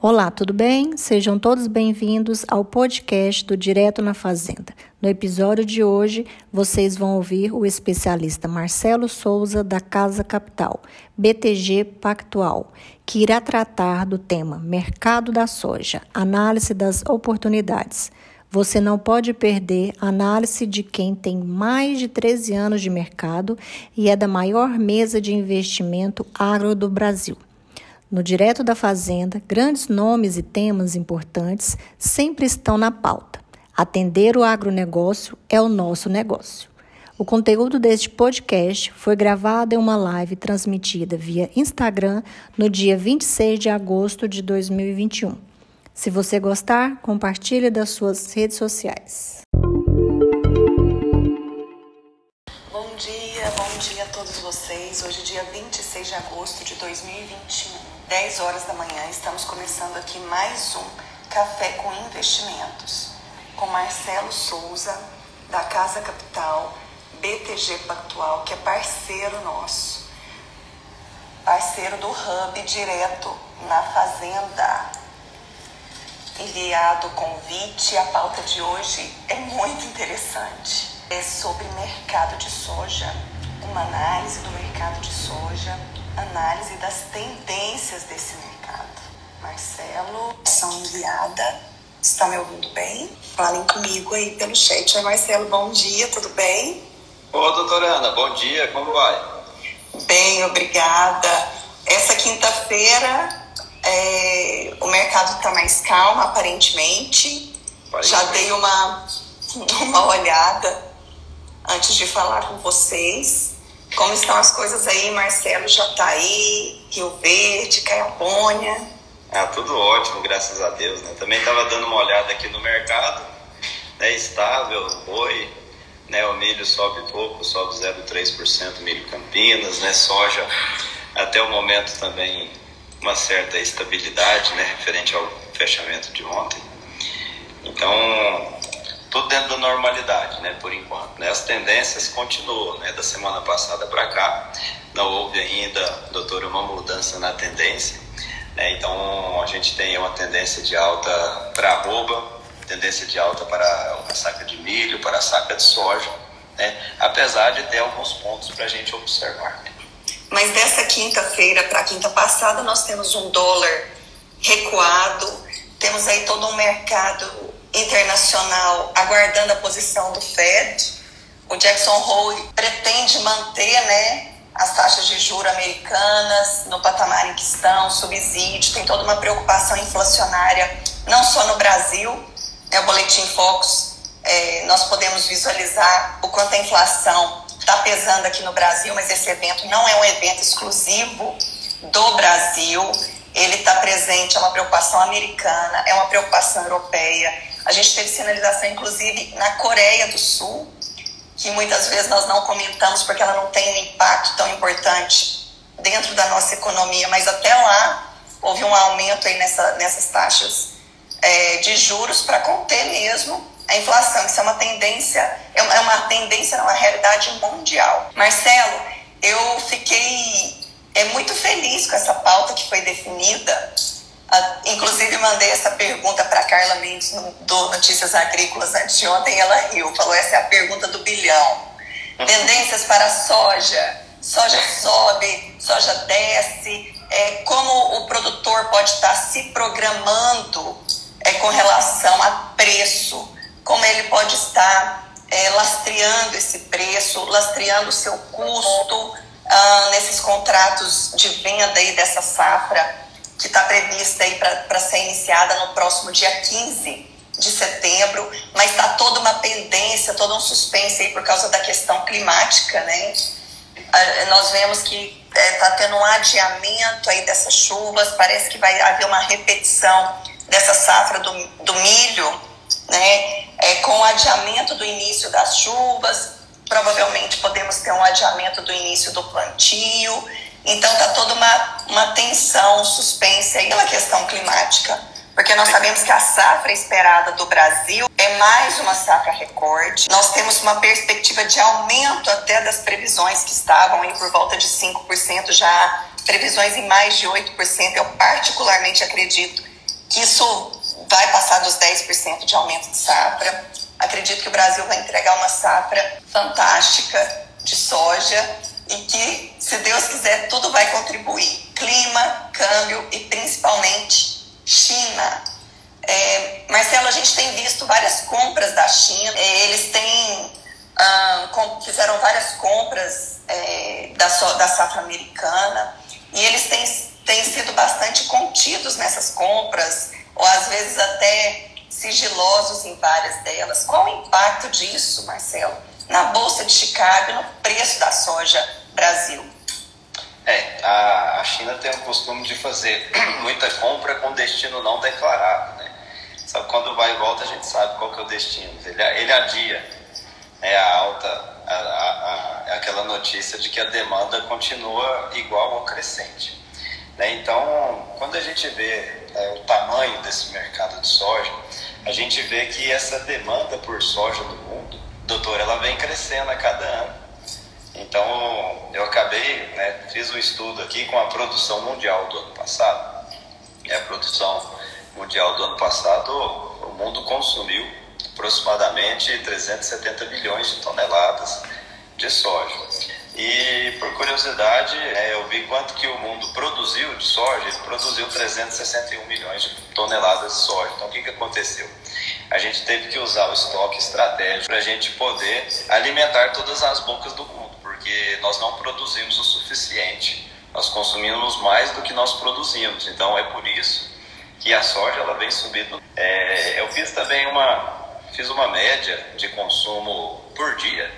Olá, tudo bem? Sejam todos bem-vindos ao podcast do Direto na Fazenda. No episódio de hoje, vocês vão ouvir o especialista Marcelo Souza, da Casa Capital, BTG Pactual, que irá tratar do tema Mercado da Soja, análise das oportunidades. Você não pode perder a análise de quem tem mais de 13 anos de mercado e é da maior mesa de investimento agro do Brasil. No Direto da Fazenda, grandes nomes e temas importantes sempre estão na pauta. Atender o agronegócio é o nosso negócio. O conteúdo deste podcast foi gravado em uma live transmitida via Instagram no dia 26 de agosto de 2021. Se você gostar, compartilhe das suas redes sociais. Bom dia, bom dia a todos vocês. Hoje, dia 26 de agosto de 2021. 10 horas da manhã, estamos começando aqui mais um Café com Investimentos, com Marcelo Souza, da Casa Capital, BTG Pactual, que é parceiro nosso, parceiro do Hub direto na Fazenda. Enviado o convite, a pauta de hoje é muito interessante. É sobre mercado de soja, uma análise do mercado de soja análise das tendências desse mercado. Marcelo, são enviada. Está me ouvindo bem? Falem comigo aí pelo chat. Oi, Marcelo, bom dia, tudo bem? Ô, doutora Ana, bom dia, como vai? Bem, obrigada. Essa quinta-feira é, o mercado está mais calmo, aparentemente. Já dei uma, uma olhada antes de falar com vocês. Como estão as coisas aí, Marcelo, Jataí, Rio Verde, Caiapônia? Ah, tudo ótimo, graças a Deus. Né? Também estava dando uma olhada aqui no mercado, né? estável, boi, né? o milho sobe pouco, sobe 0,3% milho Campinas, né? soja até o momento também uma certa estabilidade, né? referente ao fechamento de ontem. Então, tudo dentro da normalidade, né, por enquanto. Né? As tendências continuam, né, da semana passada para cá, não houve ainda, doutor, uma mudança na tendência, né? então a gente tem uma tendência de alta para arroba, tendência de alta para a saca de milho, para a saca de soja, né? apesar de ter alguns pontos para a gente observar. Né? Mas dessa quinta-feira para a quinta passada, nós temos um dólar recuado, temos aí todo um mercado internacional aguardando a posição do Fed. O Jackson Hole pretende manter né, as taxas de juros americanas no patamar em que estão, subsídio, tem toda uma preocupação inflacionária, não só no Brasil. Né, o Boletim Focus, é, nós podemos visualizar o quanto a inflação está pesando aqui no Brasil, mas esse evento não é um evento exclusivo do Brasil. Ele está presente, é uma preocupação americana, é uma preocupação europeia a gente teve sinalização, inclusive, na Coreia do Sul, que muitas vezes nós não comentamos porque ela não tem um impacto tão importante dentro da nossa economia, mas até lá houve um aumento aí nessa, nessas taxas é, de juros para conter mesmo a inflação. Isso é uma tendência, é uma, é tendência, não, é uma realidade mundial. Marcelo, eu fiquei é, muito feliz com essa pauta que foi definida inclusive, mandei essa pergunta para Carla Mendes do Notícias Agrícolas antes de ontem. Ela riu, falou: essa é a pergunta do bilhão. Tendências para a soja: soja sobe, soja desce. É, como o produtor pode estar se programando é, com relação a preço? Como ele pode estar é, lastreando esse preço, lastreando o seu custo uh, nesses contratos de venda aí dessa safra? Que está prevista aí para ser iniciada no próximo dia 15 de setembro, mas está toda uma pendência, todo um suspense aí por causa da questão climática, né? Nós vemos que está é, tá tendo um adiamento aí dessas chuvas, parece que vai haver uma repetição dessa safra do, do milho, né? É, com o adiamento do início das chuvas, provavelmente podemos ter um adiamento do início do plantio, então está toda uma, uma tensão, suspense aí pela questão climática, porque nós sabemos que a safra esperada do Brasil é mais uma safra recorde. Nós temos uma perspectiva de aumento até das previsões que estavam aí por volta de 5%, já previsões em mais de 8%. Eu particularmente acredito que isso vai passar dos 10% de aumento de safra. Acredito que o Brasil vai entregar uma safra fantástica de soja e que, se Deus quiser, tudo vai contribuir. Clima, câmbio e principalmente China. É, Marcelo, a gente tem visto várias compras da China. É, eles têm ah, fizeram várias compras é, da, da safra americana e eles têm, têm sido bastante contidos nessas compras, ou às vezes até sigilosos em várias delas. Qual o impacto disso, Marcelo, na Bolsa de Chicago no preço da soja Brasil? É, a, China tem o costume de fazer muita compra com destino não declarado, né? Sabe, quando vai e volta a gente sabe qual que é o destino. Ele, ele adia é a alta, a, a, a, aquela notícia de que a demanda continua igual ou crescente. Né? Então, quando a gente vê é, o tamanho desse mercado de soja, a gente vê que essa demanda por soja doutor, ela vem crescendo a cada ano. Então, eu acabei, né, fiz um estudo aqui com a produção mundial do ano passado. E a produção mundial do ano passado, o mundo consumiu aproximadamente 370 bilhões de toneladas de soja. E por curiosidade, é, eu vi quanto que o mundo produziu de soja, ele produziu 361 milhões de toneladas de soja. Então o que, que aconteceu? A gente teve que usar o estoque estratégico para a gente poder alimentar todas as bocas do mundo, porque nós não produzimos o suficiente, nós consumimos mais do que nós produzimos. Então é por isso que a soja ela vem subindo. É, eu fiz também uma, fiz uma média de consumo por dia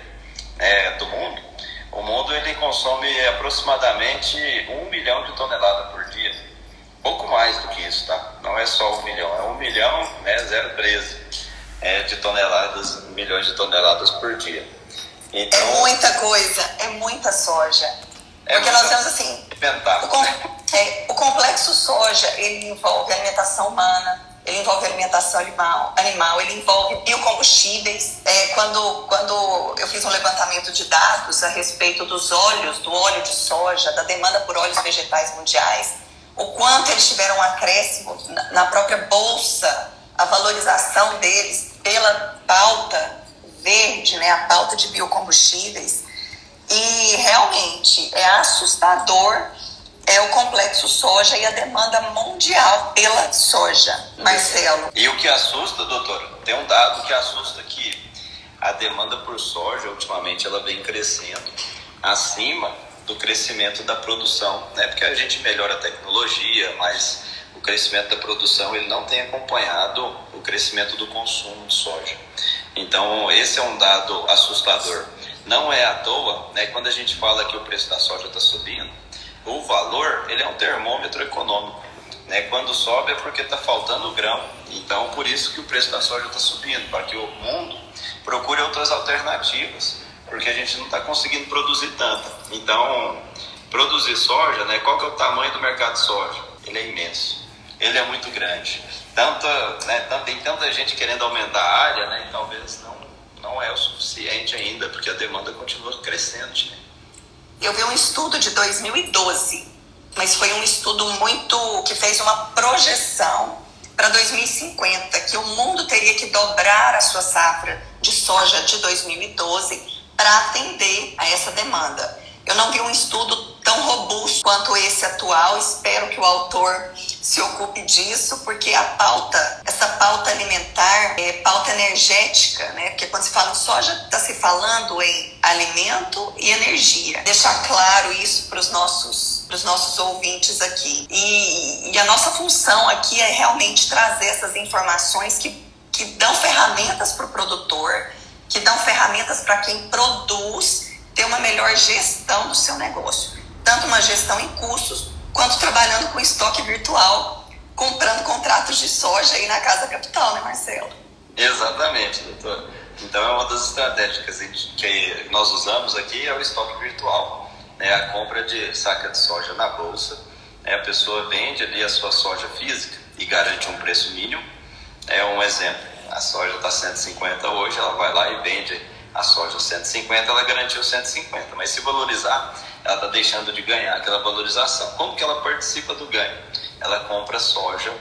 né, do mundo. O mundo ele consome aproximadamente um milhão de toneladas por dia. Pouco mais do que isso, tá? Não é só um milhão, é um milhão, né, 0,13 é, de toneladas, milhões de toneladas por dia. Então, é muita coisa, é muita soja. É Porque nós temos assim, o, com, é, o complexo soja, ele envolve alimentação humana, ele envolve alimentação animal, animal ele envolve biocombustíveis. É, quando, quando eu fiz um levantamento de dados a respeito dos óleos, do óleo de soja, da demanda por óleos vegetais mundiais, o quanto eles tiveram um acréscimo na, própria bolsa, a valorização deles pela pauta verde, né, a pauta de biocombustíveis. E realmente é assustador é o complexo soja e a demanda mundial pela soja. Marcelo. E o que assusta, doutor, tem um dado que assusta que a demanda por soja, ultimamente, ela vem crescendo acima do crescimento da produção, né? Porque a gente melhora a tecnologia, mas o crescimento da produção ele não tem acompanhado o crescimento do consumo de soja. Então, esse é um dado assustador. Não é à toa, né? Quando a gente fala que o preço da soja está subindo, o valor ele é um termômetro econômico. Né? Quando sobe é porque está faltando grão. Então, por isso que o preço da soja está subindo, para que o mundo procure outras alternativas, porque a gente não está conseguindo produzir tanta. Então, produzir soja, né? qual que é o tamanho do mercado de soja? Ele é imenso, ele é muito grande. Tanta, né, tem tanta gente querendo aumentar a área, né, e talvez não, não é o suficiente ainda, porque a demanda continua crescente. Né? Eu vi um estudo de 2012, mas foi um estudo muito que fez uma projeção para 2050, que o mundo teria que dobrar a sua safra de soja de 2012 para atender a essa demanda. Eu não vi um estudo tão robusto quanto esse atual. Espero que o autor se ocupe disso, porque a pauta, essa pauta alimentar, é pauta energética, né? Porque quando se fala em soja, está se falando em alimento e energia. Deixar claro isso para os nossos, os nossos ouvintes aqui. E, e a nossa função aqui é realmente trazer essas informações que, que dão ferramentas para o produtor, que dão ferramentas para quem produz ter uma melhor gestão do seu negócio tanto uma gestão em custos, quanto trabalhando com estoque virtual, comprando contratos de soja aí na Casa Capital, né, Marcelo? Exatamente, doutor. Então, é uma das estratégias que nós usamos aqui é o estoque virtual, né, a compra de saca de soja na bolsa. Né, a pessoa vende ali a sua soja física e garante um preço mínimo. É um exemplo. A soja está 150 hoje, ela vai lá e vende a soja 150, ela garantiu 150. Mas se valorizar, ela está deixando de ganhar aquela valorização. Como que ela participa do ganho? Ela compra soja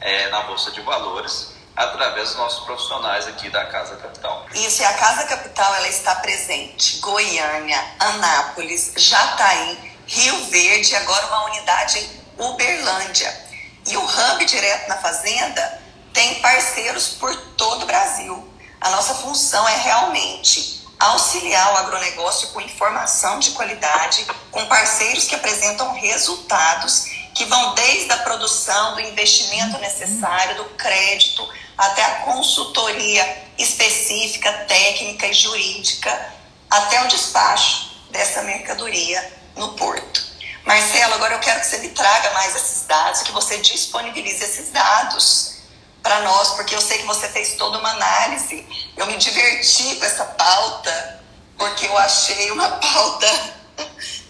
é, na Bolsa de Valores através dos nossos profissionais aqui da Casa Capital. Isso, e a Casa Capital ela está presente Goiânia, Anápolis, Jataí, Rio Verde, agora uma unidade em Uberlândia. E o Hub Direto na Fazenda tem parceiros por todo o Brasil. A nossa função é realmente auxiliar o agronegócio com informação de qualidade, com parceiros que apresentam resultados que vão desde a produção, do investimento necessário, do crédito, até a consultoria específica, técnica e jurídica, até o despacho dessa mercadoria no porto. Marcelo, agora eu quero que você me traga mais esses dados, que você disponibilize esses dados para nós, porque eu sei que você fez toda uma análise. Eu me diverti com essa pauta, porque eu achei uma pauta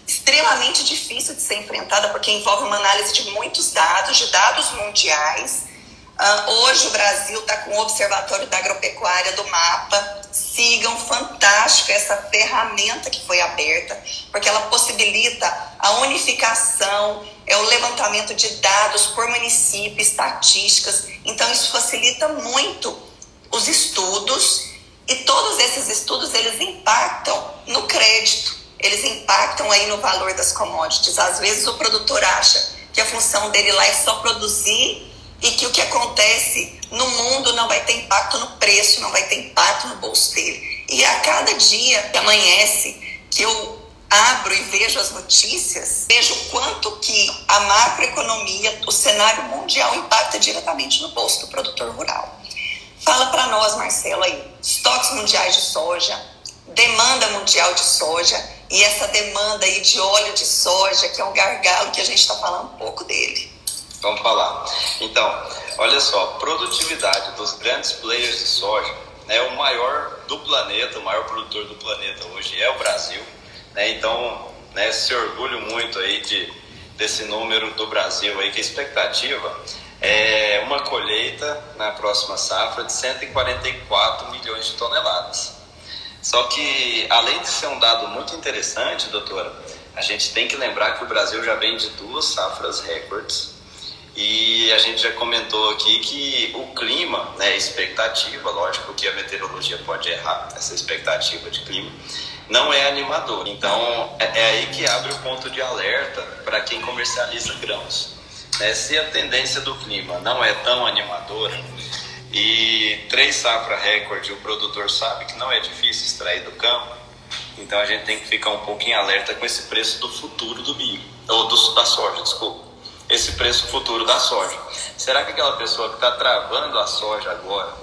extremamente difícil de ser enfrentada, porque envolve uma análise de muitos dados, de dados mundiais. Uh, hoje o Brasil está com o Observatório da Agropecuária do MAPA. Sigam, fantástico essa ferramenta que foi aberta, porque ela possibilita a unificação, é o levantamento de dados por município, estatísticas. Então isso facilita muito os estudos e todos esses estudos eles impactam no crédito eles impactam aí no valor das commodities. Às vezes o produtor acha que a função dele lá é só produzir e que o que acontece no mundo não vai ter impacto no preço, não vai ter impacto no bolso dele. E a cada dia que amanhece, que eu abro e vejo as notícias, vejo quanto que a macroeconomia, o cenário mundial impacta diretamente no bolso do produtor rural. Fala para nós, Marcelo, aí, estoques mundiais de soja, demanda mundial de soja e essa demanda aí de óleo de soja, que é um gargalo que a gente está falando um pouco dele. Vamos falar. Então, olha só, produtividade dos grandes players de soja, né, o maior do planeta, o maior produtor do planeta hoje é o Brasil. Né, então, né, se orgulho muito aí de, desse número do Brasil aí, que a expectativa é uma colheita na próxima safra de 144 milhões de toneladas. Só que, além de ser um dado muito interessante, doutora, a gente tem que lembrar que o Brasil já vem de duas safras recordes. E a gente já comentou aqui que o clima, né, expectativa, lógico que a meteorologia pode errar, essa expectativa de clima, não é animador. Então, é, é aí que abre o ponto de alerta para quem comercializa grãos. Né? Se a tendência do clima não é tão animadora, e três safra recorde, o produtor sabe que não é difícil extrair do campo, então a gente tem que ficar um pouquinho alerta com esse preço do futuro do milho, ou do, da soja, desculpa. Esse preço futuro da soja. Será que aquela pessoa que está travando a soja agora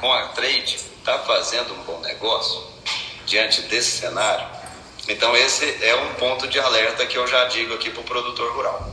com a trade está fazendo um bom negócio diante desse cenário? Então esse é um ponto de alerta que eu já digo aqui para o produtor rural.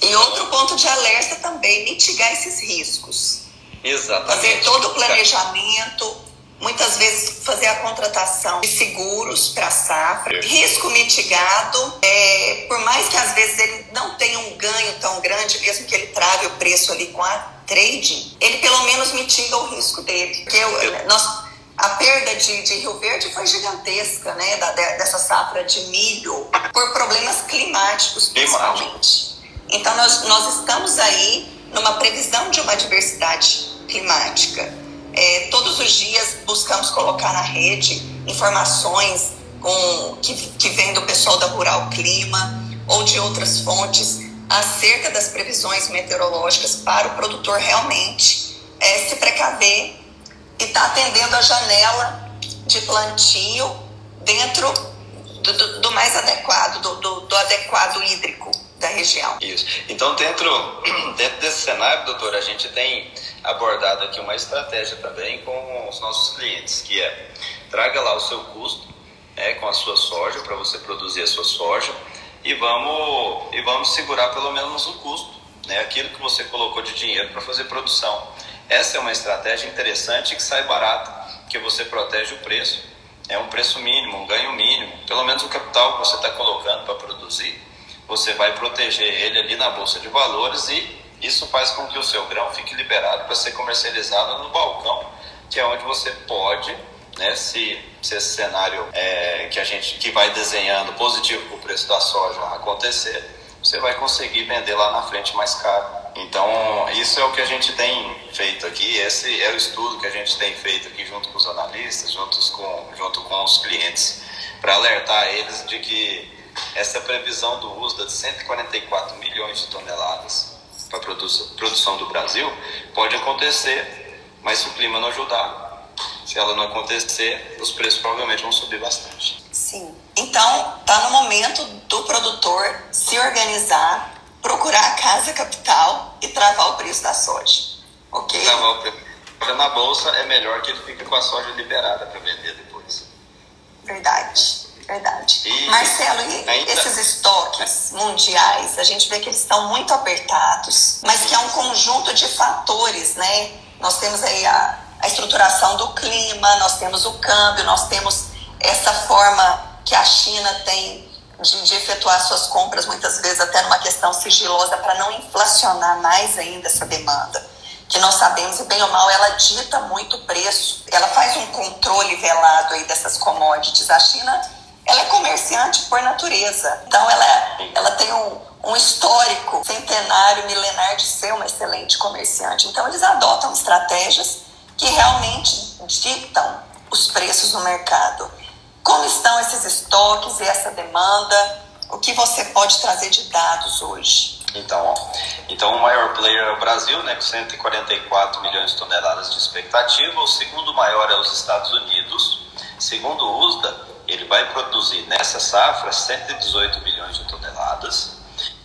E outro ponto de alerta também, mitigar esses riscos. Exatamente. Fazer todo o planejamento, muitas vezes fazer a contratação de seguros para a safra, risco mitigado, é, por mais que às vezes ele não tenha um ganho tão grande, mesmo que ele trave o preço ali com a trading, ele pelo menos mitiga o risco dele. Porque eu, nós, a perda de, de, Rio Verde foi gigantesca, né, da, dessa safra de milho, por problemas climáticos, principalmente. Então, nós, nós estamos aí numa previsão de uma diversidade climática. É, todos os dias buscamos colocar na rede informações com, que, que vêm do pessoal da Rural Clima ou de outras fontes acerca das previsões meteorológicas para o produtor realmente é, se precaver e estar tá atendendo a janela de plantio dentro do, do, do mais adequado, do, do, do adequado hídrico da região. Isso. Então, dentro, dentro desse cenário, doutor, a gente tem abordado aqui uma estratégia também com os nossos clientes, que é traga lá o seu custo né, com a sua soja, para você produzir a sua soja, e vamos, e vamos segurar pelo menos o custo, né, aquilo que você colocou de dinheiro para fazer produção. Essa é uma estratégia interessante que sai barato, que você protege o preço. É um preço mínimo, um ganho mínimo, pelo menos o capital que você está colocando para produzir, você vai proteger ele ali na bolsa de valores e isso faz com que o seu grão fique liberado para ser comercializado no balcão, que é onde você pode, né, se, se esse cenário é, que a gente que vai desenhando positivo para o preço da soja acontecer, você vai conseguir vender lá na frente mais caro Então, isso é o que a gente tem feito aqui, esse é o estudo que a gente tem feito aqui junto com os analistas, juntos com, junto com os clientes, para alertar eles de que essa previsão do uso de 144 milhões de toneladas para a produção do Brasil pode acontecer, mas se o clima não ajudar, se ela não acontecer, os preços provavelmente vão subir bastante. Sim. Então, está no momento do produtor se organizar, procurar a casa capital e travar o preço da soja. Ok? Travar o preço na bolsa é melhor que ele fique com a soja liberada para vender depois. Verdade. Verdade. E Marcelo, e ainda... esses estoques mundiais, a gente vê que eles estão muito apertados, mas que é um conjunto de fatores, né? Nós temos aí a, a estruturação do clima, nós temos o câmbio, nós temos essa forma que a China tem de, de, efetuar suas compras, muitas vezes até numa questão sigilosa, para não inflacionar mais ainda essa demanda. Que nós sabemos, e bem ou mal, ela dita muito o preço. Ela faz um controle velado aí dessas commodities. A China ela é comerciante por natureza. Então, ela, ela tem um, um histórico centenário, milenar de ser uma excelente comerciante. Então, eles adotam estratégias que realmente ditam os preços no mercado. Como estão esses estoques e essa demanda? O que você pode trazer de dados hoje? Então, ó, então o maior player é o Brasil, né, com 144 milhões de toneladas de expectativa. O segundo maior é os Estados Unidos. Segundo o USDA, ele vai produzir nessa safra 118 milhões de toneladas,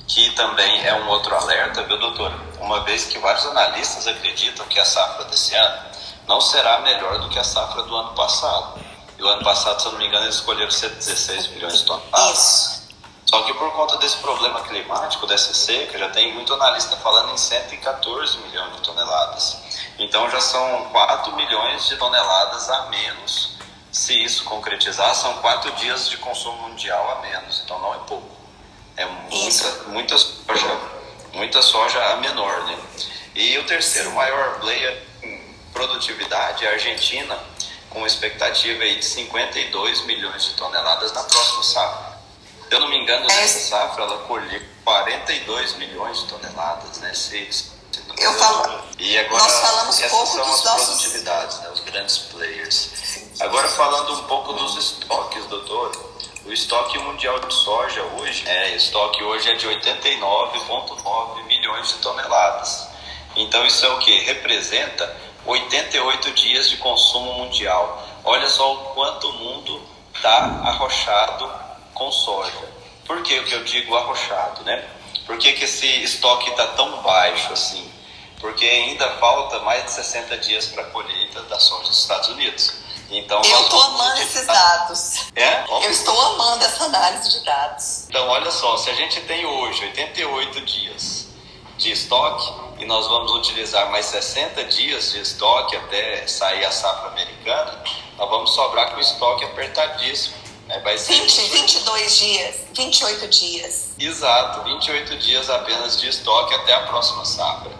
que também é um outro alerta, viu, doutor? Uma vez que vários analistas acreditam que a safra desse ano não será melhor do que a safra do ano passado. E o ano passado, se eu não me engano, eles escolheram 116 milhões de toneladas. Isso. Só que por conta desse problema climático, dessa seca, já tem muito analista falando em 114 milhões de toneladas. Então já são 4 milhões de toneladas a menos se isso concretizar, são quatro dias de consumo mundial a menos, então não é pouco. É muita, muita, soja, muita soja a menor. Né? E o terceiro maior player em produtividade é a Argentina, com expectativa aí de 52 milhões de toneladas na próxima safra. Se eu não me engano, é. nessa safra ela colheu 42 milhões de toneladas, né? Se, se eu falo. E agora, nós falamos pouco são dos as nossos... produtividades, né? os grandes players. Agora falando um pouco dos estoques, doutor. O estoque mundial de soja hoje, é, estoque hoje é de 89,9 milhões de toneladas. Então isso é o que? Representa 88 dias de consumo mundial. Olha só o quanto o mundo está arrochado com soja. Por que eu digo arrochado, né? Por que, que esse estoque está tão baixo assim? Porque ainda falta mais de 60 dias para a colheita da soja dos Estados Unidos. Então, eu estou amando esses dados. É? Eu estou amando essa análise de dados. Então, olha só, se a gente tem hoje 88 dias de estoque e nós vamos utilizar mais 60 dias de estoque até sair a safra americana, nós vamos sobrar com o estoque apertadíssimo. Né? Vai ser 20, 22 dias, 28 dias. Exato, 28 dias apenas de estoque até a próxima safra.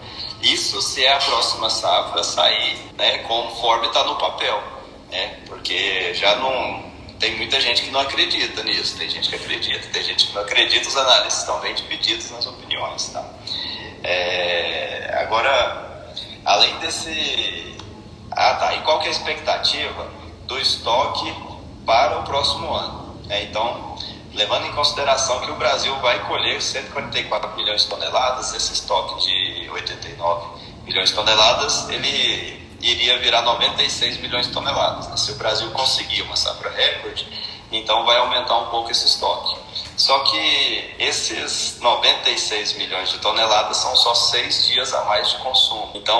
Isso se é a próxima safra sair né, conforme está no papel né? Porque já não tem muita gente que não acredita nisso, tem gente que acredita, tem gente que não acredita, os análises estão bem divididos nas opiniões, tá? É, agora, além desse, ah tá, e qual que é a expectativa do estoque para o próximo ano? É, então, levando em consideração que o Brasil vai colher 144 milhões de toneladas, esse estoque de 89 milhões de toneladas, ele iria virar 96 milhões de toneladas. Né? Se o Brasil conseguir uma safra recorde, então vai aumentar um pouco esse estoque. Só que esses 96 milhões de toneladas são só seis dias a mais de consumo. Então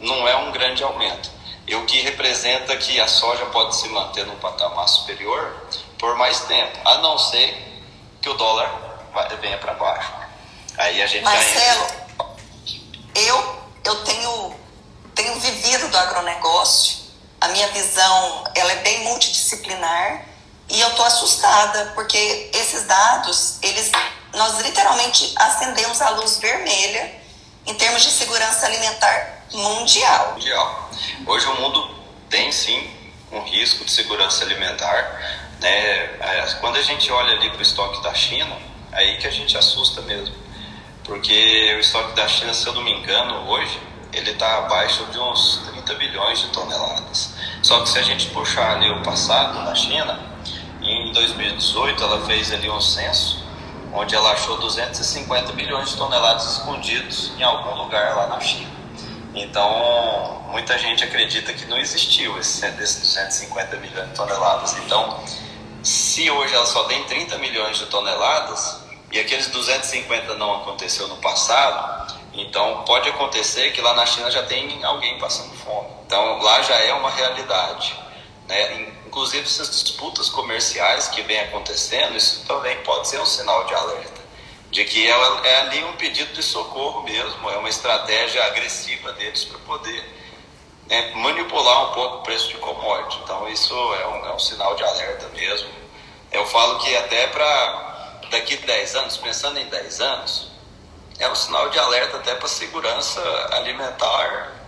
não é um grande aumento. E o que representa que a soja pode se manter num patamar superior por mais tempo, a não ser que o dólar venha para baixo. Aí a gente Marcelo, eu, eu tenho tenho vivido do agronegócio, a minha visão ela é bem multidisciplinar e eu estou assustada porque esses dados, eles, nós literalmente acendemos a luz vermelha em termos de segurança alimentar mundial. Mundial. Hoje o mundo tem sim um risco de segurança alimentar. Né? É, quando a gente olha ali para o estoque da China, é aí que a gente assusta mesmo. porque o estoque da China, se eu não me engano, hoje ele está abaixo de uns 30 bilhões de toneladas. Só que se a gente puxar ali o passado da China, em 2018 ela fez ali um censo onde ela achou 250 bilhões de toneladas escondidos em algum lugar lá na China. Então, muita gente acredita que não existiu esse, esses 250 milhões de toneladas. Então, se hoje ela só tem 30 milhões de toneladas e aqueles 250 não aconteceu no passado, então pode acontecer que lá na China já tem alguém passando fome. Então lá já é uma realidade. Né? Inclusive essas disputas comerciais que vem acontecendo, isso também pode ser um sinal de alerta. De que é, ali um pedido de socorro mesmo, é uma estratégia agressiva deles para poder né, manipular um pouco o preço de commodity. Então isso é um, é um sinal de alerta mesmo. Eu falo que até para daqui 10 anos, pensando em 10 anos, é um sinal de alerta até para segurança alimentar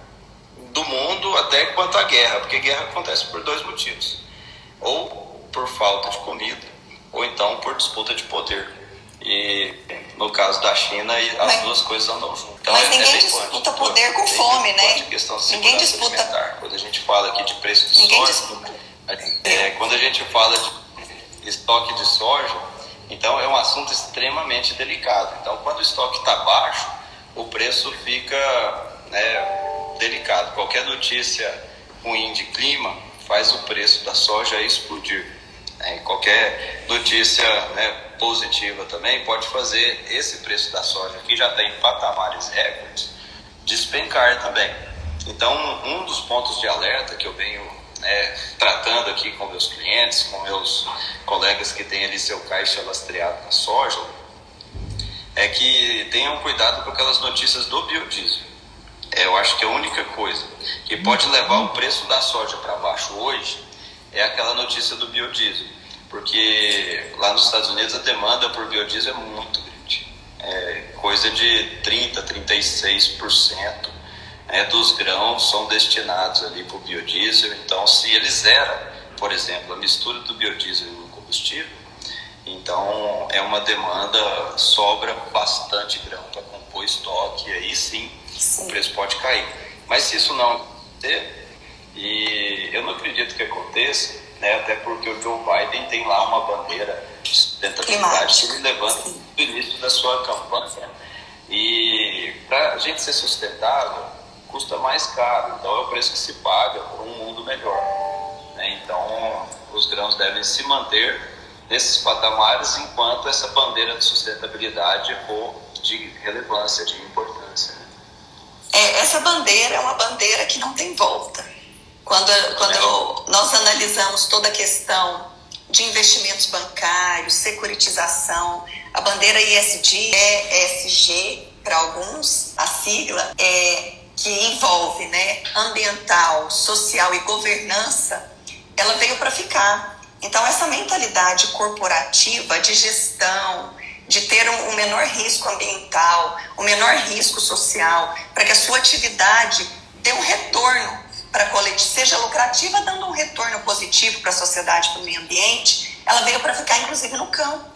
do mundo até quanto à guerra, porque guerra acontece por dois motivos: ou por falta de comida, ou então por disputa de poder. E no caso da China, as mas, duas coisas andam juntas. Então, mas é, ninguém é disputa poder com fome, né? ninguém disputa. Alimentar. Quando a gente fala aqui de preço de ninguém soja, disputa. É, quando a gente fala de estoque de soja, então é um assunto extremamente delicado. Então quando o estoque está baixo, o preço fica né, delicado. Qualquer notícia ruim de clima faz o preço da soja explodir. Né? Qualquer notícia né, positiva também pode fazer esse preço da soja, que já tem patamares recordes, despencar também. Então, um dos pontos de alerta que eu venho né, tratando aqui com meus clientes, com meus colegas que têm ali seu caixa lastreado na soja, é que tenham cuidado com aquelas notícias do biodiesel. Eu acho que a única coisa que pode levar o preço da soja para baixo hoje é aquela notícia do biodiesel, porque lá nos Estados Unidos a demanda por biodiesel é muito grande, é coisa de 30, 36% né, dos grãos são destinados ali para o biodiesel. Então, se ele zera, por exemplo, a mistura do biodiesel no combustível, então é uma demanda, sobra bastante grão para compor estoque, e aí sim, sim, o preço pode cair. Mas se isso não acontecer, e eu não acredito que aconteça, né, até porque o Joe Biden tem lá uma bandeira de sustentabilidade que ele levanta no início da sua campanha. E para a gente ser sustentável, custa mais caro, então é o preço que se paga por um mundo melhor. Né? Então, os grãos devem se manter nesses patamares enquanto essa bandeira de sustentabilidade for de relevância, de importância. Essa bandeira é uma bandeira que não tem volta. Quando, quando é. nós analisamos toda a questão de investimentos bancários, securitização, a bandeira ISD, ESG, para alguns, a sigla, é que envolve né, ambiental, social e governança, ela veio para ficar. Então, essa mentalidade corporativa de gestão, de ter um, um menor risco ambiental, um menor risco social, para que a sua atividade dê um retorno para a coletividade, seja lucrativa, dando um retorno positivo para a sociedade, para o meio ambiente, ela veio para ficar, inclusive, no campo.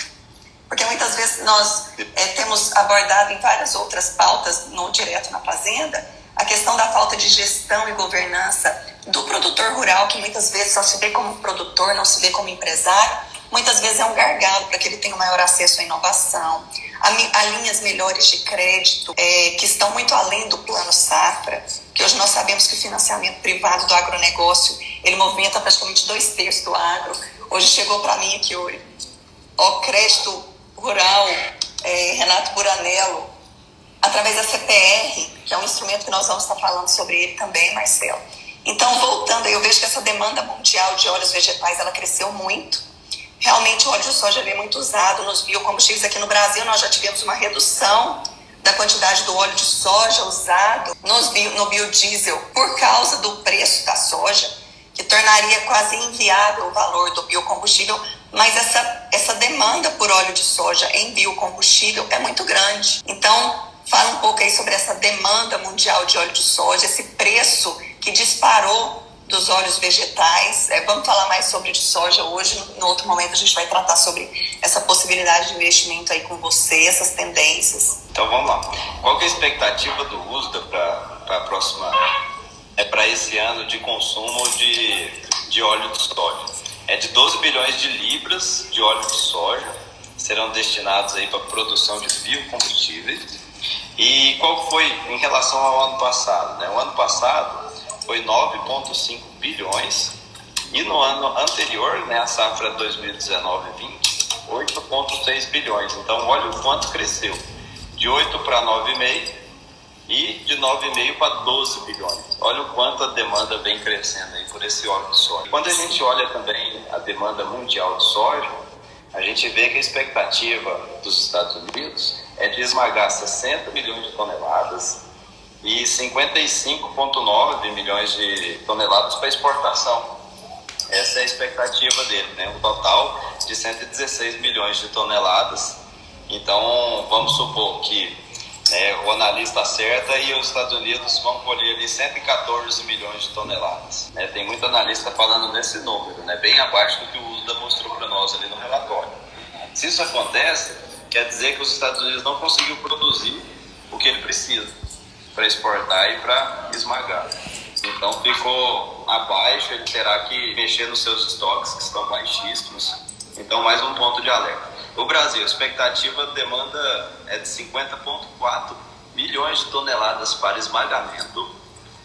Porque muitas vezes nós é, temos abordado em várias outras pautas, no Direto na Fazenda, a questão da falta de gestão e governança do produtor rural, que muitas vezes só se vê como produtor, não se vê como empresário, muitas vezes é um gargalo para que ele tenha maior acesso à inovação, a, a linhas melhores de crédito, é, que estão muito além do plano safra, que hoje nós sabemos que o financiamento privado do agronegócio, ele movimenta praticamente dois terços do agro. Hoje chegou para mim aqui o, o crédito rural, é, Renato Buranello, através da CPR, que é um instrumento que nós vamos estar falando sobre ele também, Marcelo. Então, voltando, eu vejo que essa demanda mundial de óleos vegetais, ela cresceu muito. Realmente, o óleo de soja é muito usado nos biocombustíveis. Aqui no Brasil, nós já tivemos uma redução da quantidade do óleo de soja usado nos bio, no biodiesel por causa do preço da soja, que tornaria quase inviável o valor do biocombustível, mas essa, essa demanda por óleo de soja em biocombustível é muito grande. Então, Fala um pouco aí sobre essa demanda mundial de óleo de soja, esse preço que disparou dos óleos vegetais. É, vamos falar mais sobre de soja hoje. No outro momento a gente vai tratar sobre essa possibilidade de investimento aí com você, essas tendências. Então vamos lá. Qual é a expectativa do USDA para a próxima, é para esse ano de consumo de, de óleo de soja? É de 12 bilhões de libras de óleo de soja serão destinados aí para produção de biocombustíveis. E qual foi em relação ao ano passado? Né? O ano passado foi 9,5 bilhões e no ano anterior, né, a safra 2019-20, 8,6 bilhões. Então, olha o quanto cresceu, de 8 para 9,5 e de 9,5 para 12 bilhões. Olha o quanto a demanda vem crescendo aí por esse óleo de soja. Quando a gente olha também a demanda mundial de soja, a gente vê que a expectativa dos Estados Unidos é de esmagar 60 milhões de toneladas e 55,9 milhões de toneladas para exportação. Essa é a expectativa dele, né? um total de 116 milhões de toneladas. Então, vamos supor que né, o analista acerta e os Estados Unidos vão colher ali 114 milhões de toneladas. Né? Tem muito analista falando nesse número, né? bem abaixo do que o USDA mostrou para nós ali no relatório. Se isso acontece, quer dizer que os Estados Unidos não conseguiu produzir o que ele precisa para exportar e para esmagar. Então ficou abaixo, ele terá que mexer nos seus estoques que estão baixíssimos. Então mais um ponto de alerta. O Brasil, expectativa de demanda é de 50,4 milhões de toneladas para esmagamento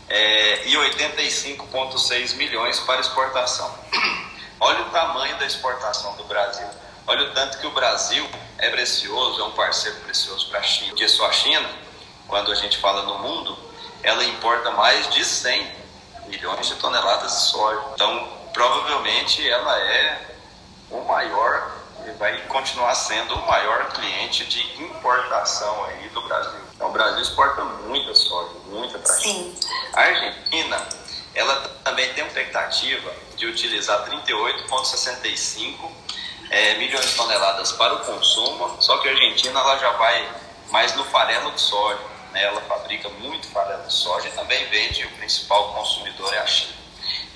é, e 85,6 milhões para exportação. Olha o tamanho da exportação do Brasil. Olha o tanto que o Brasil é precioso, é um parceiro precioso para a China. Porque só a China quando a gente fala no mundo, ela importa mais de 100 milhões de toneladas de soja. Então, provavelmente, ela é o maior e vai continuar sendo o maior cliente de importação aí do Brasil. Então, o Brasil exporta muita soja, muita para China. A Argentina, ela também tem uma expectativa de utilizar 38,65 é, milhões de toneladas para o consumo, só que a Argentina ela já vai mais no farelo de soja. Né? Ela fabrica muito farelo de soja e também vende, o principal consumidor é a China.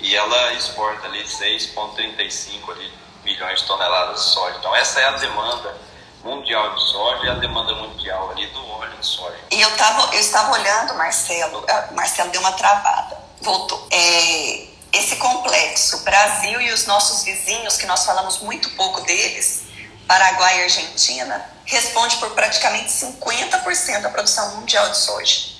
E ela exporta ali 6,35 ali, milhões de toneladas de soja. Então essa é a demanda mundial de soja e a demanda mundial ali do óleo de soja. E eu, tava, eu estava olhando, Marcelo, Marcelo deu uma travada, voltou. É, esse complexo, Brasil e os nossos vizinhos, que nós falamos muito pouco deles, Paraguai e Argentina, responde por praticamente 50% da produção mundial de soja.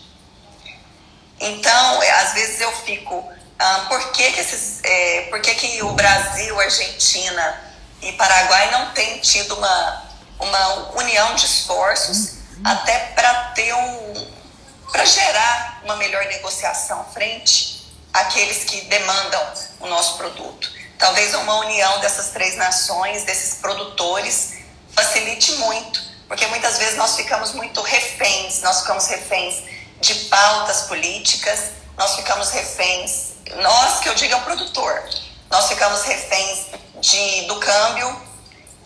Então, é, às vezes eu fico, ah, por, que, que, esses, é, por que, que o Brasil, Argentina e Paraguai não têm tido uma, uma união de esforços até para ter um, para gerar uma melhor negociação frente àqueles que demandam o nosso produto. Talvez uma união dessas três nações, desses produtores, facilite muito, porque muitas vezes nós ficamos muito reféns, nós ficamos reféns de pautas políticas, nós ficamos reféns, nós que eu digo é o produtor, nós ficamos reféns de, do câmbio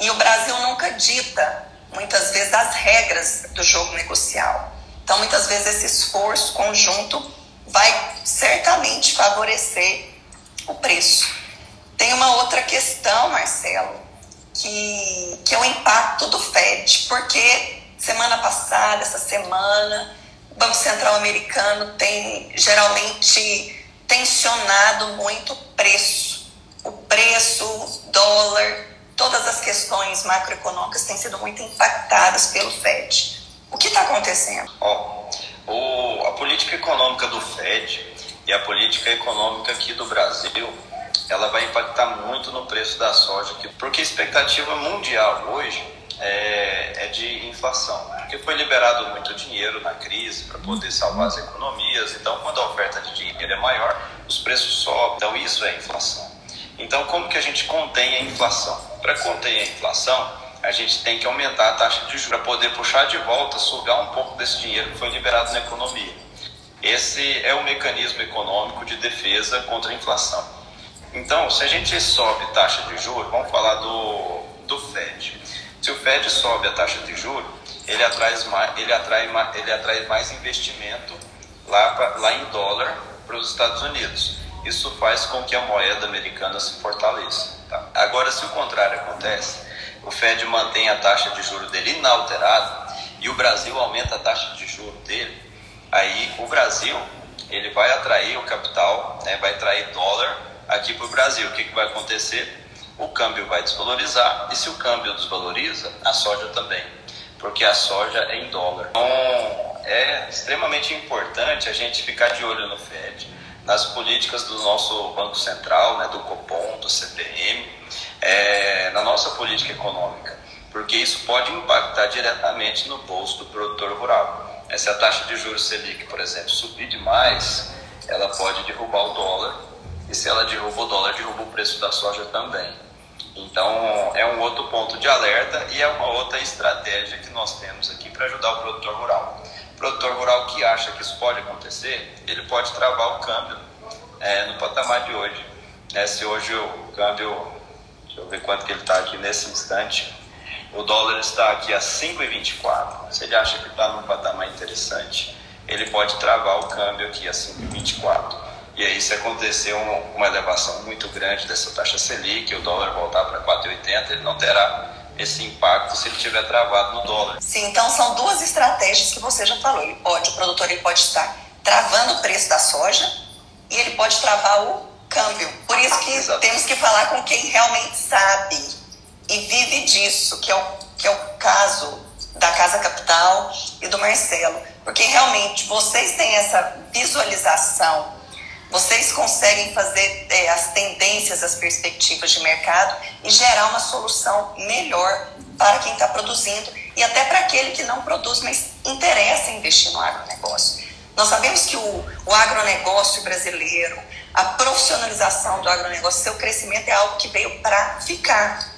e o Brasil nunca dita, muitas vezes, as regras do jogo negocial. Então, muitas vezes, esse esforço conjunto vai certamente favorecer o preço. Tem uma outra questão, Marcelo, que, que é o impacto do Fed, porque semana passada, essa semana, o Banco Central americano tem geralmente tensionado muito o preço. O preço, o dólar, todas as questões macroeconômicas têm sido muito impactadas pelo Fed. O que está acontecendo? Oh, a política econômica do Fed e a política econômica aqui do Brasil ela vai impactar muito no preço da soja, porque a expectativa mundial hoje é, é de inflação, porque foi liberado muito dinheiro na crise para poder salvar as economias, então quando a oferta de dinheiro é maior, os preços sobem, então isso é inflação. Então como que a gente contém a inflação? Para conter a inflação, a gente tem que aumentar a taxa de juros para poder puxar de volta, sugar um pouco desse dinheiro que foi liberado na economia. Esse é o mecanismo econômico de defesa contra a inflação. Então, se a gente sobe taxa de juros, vamos falar do, do FED. Se o FED sobe a taxa de juros, ele atrai mais, ele atrai, ele atrai mais investimento lá, pra, lá em dólar para os Estados Unidos. isso faz com que a moeda americana se fortaleça. Tá? Agora, se o contrário acontece, o Fed mantém a taxa de juros dele inalterada e o Brasil aumenta a taxa de juros dele, aí o Brasil ele vai atrair o capital, né, vai atrair dólar aqui para o Brasil. O que, que vai acontecer? O câmbio vai desvalorizar e se o câmbio desvaloriza, a soja também, porque a soja é em dólar. Então é extremamente importante a gente ficar de olho no Fed, nas políticas do nosso Banco Central, né, do Copom, do CPM, é, na nossa política econômica, porque isso pode impactar diretamente no bolso do produtor rural. Se a taxa de juros Selic, por exemplo, subir demais, ela pode derrubar o dólar. E se ela derruba o dólar, derruba o preço da soja também. Então, é um outro ponto de alerta e é uma outra estratégia que nós temos aqui para ajudar o produtor rural. O produtor rural que acha que isso pode acontecer, ele pode travar o câmbio é, no patamar de hoje. É, se hoje o câmbio, deixa eu ver quanto que ele está aqui nesse instante, o dólar está aqui a 5,24. Se ele acha que está num patamar interessante, ele pode travar o câmbio aqui a 5,24. E aí, se acontecer uma elevação muito grande dessa taxa Selic, o dólar voltar para 4,80, ele não terá esse impacto se ele tiver travado no dólar. Sim, então são duas estratégias que você já falou. Ele pode, o produtor ele pode estar travando o preço da soja e ele pode travar o câmbio. Por isso que Exato. temos que falar com quem realmente sabe e vive disso, que é o, que é o caso da Casa Capital e do Marcelo. Porque realmente vocês têm essa visualização, vocês conseguem fazer é, as tendências, as perspectivas de mercado e gerar uma solução melhor para quem está produzindo e até para aquele que não produz, mas interessa investir no agronegócio. Nós sabemos que o, o agronegócio brasileiro, a profissionalização do agronegócio, seu crescimento é algo que veio para ficar.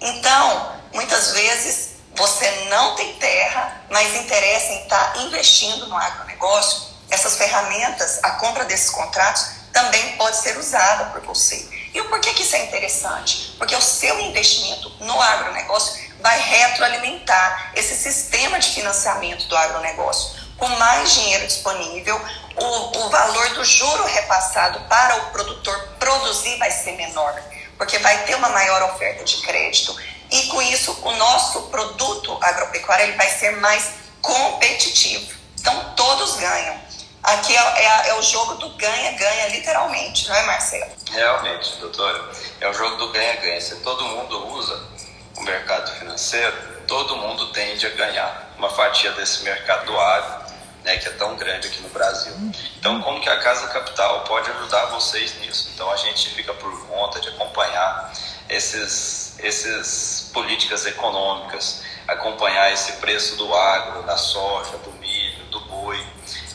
Então, muitas vezes você não tem terra, mas interessa em estar tá investindo no agronegócio. Essas ferramentas, a compra desses contratos, também pode ser usada por você. E o porquê que isso é interessante? Porque o seu investimento no agronegócio vai retroalimentar esse sistema de financiamento do agronegócio. Com mais dinheiro disponível, o, o valor do juro repassado para o produtor produzir vai ser menor porque vai ter uma maior oferta de crédito e com isso o nosso produto agropecuário ele vai ser mais competitivo. Então todos ganham. Aqui é, é, é o jogo do ganha-ganha, literalmente, não é, Marcelo? Realmente, doutora. É o jogo do ganha-ganha. Se todo mundo usa o mercado financeiro, todo mundo tende a ganhar uma fatia desse mercado do agro né, que é tão grande aqui no Brasil. Então, como que a Casa Capital pode ajudar vocês nisso? Então, a gente fica por conta de acompanhar esses, esses políticas econômicas, acompanhar esse preço do agro, da soja, do milho, do boi.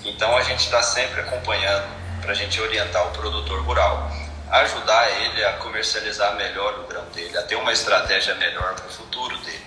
Então, a gente está sempre acompanhando para a gente orientar o produtor rural, ajudar ele a comercializar melhor o grão dele, a ter uma estratégia melhor para o futuro dele.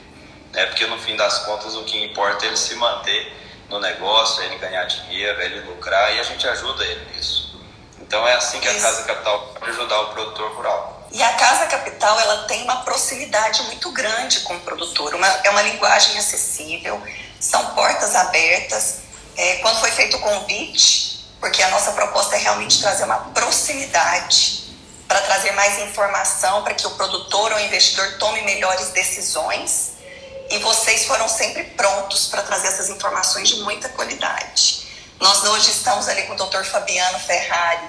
Né? Porque, no fim das contas, o que importa é ele se manter no negócio, ele ganhar dinheiro, ele lucrar e a gente ajuda ele nisso. Então é assim que Isso. a Casa Capital pode ajudar o produtor rural. E a Casa Capital ela tem uma proximidade muito grande com o produtor, uma, é uma linguagem acessível, são portas abertas. É, quando foi feito o convite, porque a nossa proposta é realmente trazer uma proximidade para trazer mais informação para que o produtor ou investidor tome melhores decisões e vocês foram sempre prontos para trazer essas informações de muita qualidade. Nós hoje estamos ali com o Dr. Fabiano Ferrari,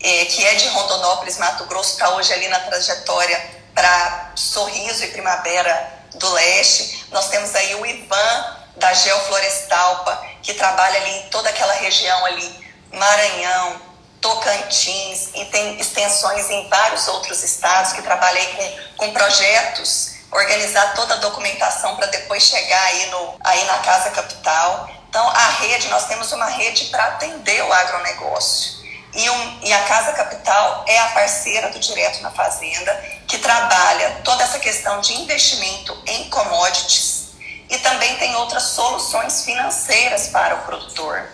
eh, que é de Rondonópolis, Mato Grosso, está hoje ali na trajetória para Sorriso e Primavera do Leste. Nós temos aí o Ivan da Geoflorestalpa, que trabalha ali em toda aquela região ali, Maranhão, Tocantins, e tem extensões em vários outros estados, que trabalha com, com projetos organizar toda a documentação para depois chegar aí, no, aí na Casa Capital. Então, a rede, nós temos uma rede para atender o agronegócio. E, um, e, a Casa Capital é a parceira do Direto na Fazenda, que trabalha toda essa questão de investimento em commodities e também tem outras soluções financeiras para o produtor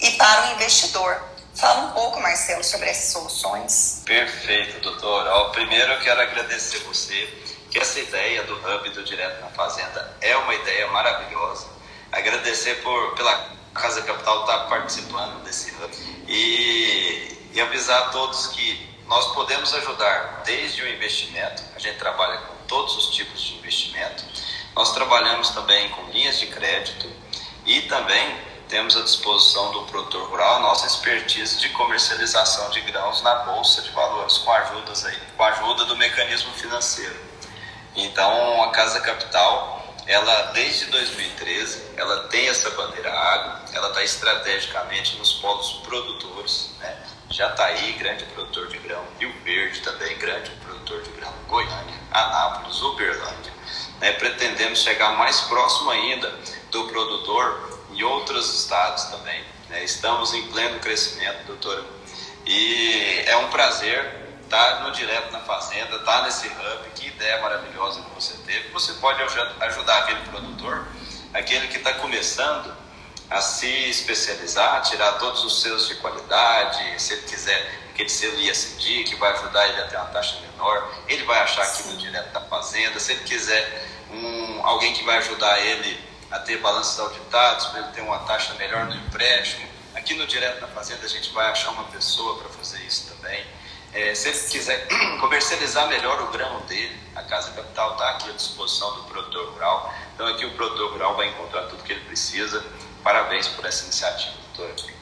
e para o investidor. Fala um pouco, Marcelo, sobre essas soluções. Perfeito, doutor. primeiro eu quero agradecer você que essa ideia do hub do Direto na Fazenda é uma ideia maravilhosa. Agradecer por, pela Casa Capital estar participando desse hub. E e avisar a todos que nós podemos ajudar desde o investimento, a gente trabalha com todos os tipos de investimento, nós trabalhamos também com linhas de crédito e também temos à disposição do produtor rural a nossa expertise de comercialização de grãos na bolsa de valores com, ajudas aí, com a ajuda do mecanismo financeiro. Então, a Casa Capital, ela desde 2013, ela tem essa bandeira água, ela está estrategicamente nos polos produtores, né? Jataí, grande produtor de grão, Rio Verde também, grande produtor de grão, Goiânia, Anápolis, Uberlândia. Né? Pretendemos chegar mais próximo ainda do produtor em outros estados também. Né? Estamos em pleno crescimento, doutora. E é um prazer estar no Direto na Fazenda, estar nesse hub. Que ideia maravilhosa que você teve. Você pode ajudar aquele produtor, aquele que está começando a se especializar, tirar todos os seus de qualidade, se ele quiser aquele selo ISD, que vai ajudar ele a ter uma taxa menor, ele vai achar aqui no Direto da Fazenda, se ele quiser um, alguém que vai ajudar ele a ter balanços auditados, para ele ter uma taxa melhor no empréstimo. Aqui no Direto na Fazenda a gente vai achar uma pessoa para fazer isso também. É, se ele quiser comercializar melhor o grão dele, a Casa Capital está aqui à disposição do produtor rural. Então aqui o produtor rural vai encontrar tudo que ele precisa. Parabéns por essa iniciativa, doutora.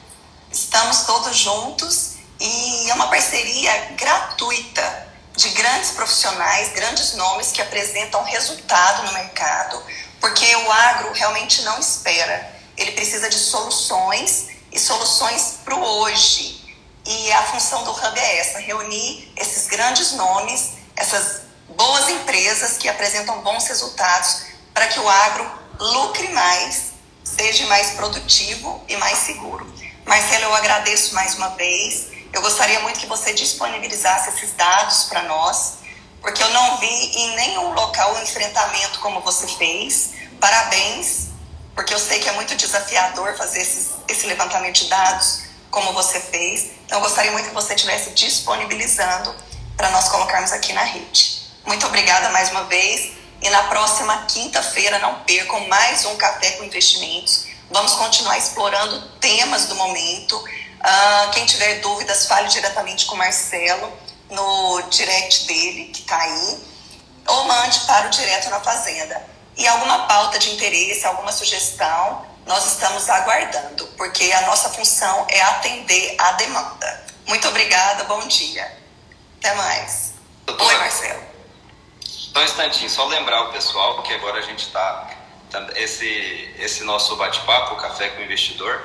Estamos todos juntos e é uma parceria gratuita de grandes profissionais, grandes nomes que apresentam resultado no mercado, porque o agro realmente não espera. Ele precisa de soluções e soluções para o hoje. E a função do Hub é essa: reunir esses grandes nomes, essas boas empresas que apresentam bons resultados para que o agro lucre mais, seja mais produtivo e mais seguro. Marcelo, eu agradeço mais uma vez. Eu gostaria muito que você disponibilizasse esses dados para nós porque eu não vi em nenhum local um enfrentamento como você fez. Parabéns, porque eu sei que é muito desafiador fazer esses, esse levantamento de dados como você fez. Então, eu gostaria muito que você estivesse disponibilizando para nós colocarmos aqui na rede. Muito obrigada mais uma vez. E na próxima quinta-feira, não percam mais um Café com Investimentos. Vamos continuar explorando temas do momento. Uh, quem tiver dúvidas, fale diretamente com o Marcelo no direct dele, que está aí, ou mande para o Direto na Fazenda. E alguma pauta de interesse, alguma sugestão, nós estamos aguardando, porque a nossa função é atender a demanda. Muito obrigada, bom dia. Até mais. Doutora, Oi, Marcelo. Só um instantinho, só lembrar o pessoal que agora a gente está. Esse, esse nosso bate-papo, Café com o Investidor,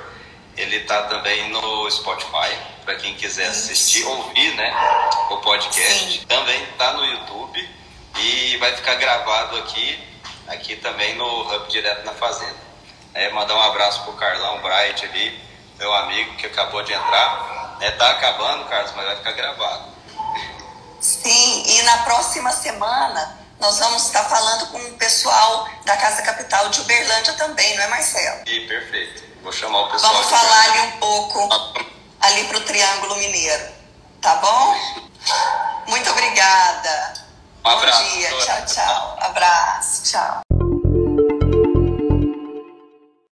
ele está também no Spotify, para quem quiser assistir, ouvir né, o podcast. Sim. Também está no YouTube e vai ficar gravado aqui, aqui também no Hub Direto na Fazenda. É, mandar um abraço pro Carlão Bright ali, meu amigo que acabou de entrar. É, tá acabando, Carlos, mas vai ficar gravado. Sim, e na próxima semana nós vamos estar falando com o pessoal da Casa Capital de Uberlândia também, não é, Marcelo? Sim, perfeito. Vou chamar o pessoal. Vamos falar ali um pouco, ali para o Triângulo Mineiro, tá bom? Muito obrigada. Um abraço. Bom dia, tchau, tchau. Abraço, tchau.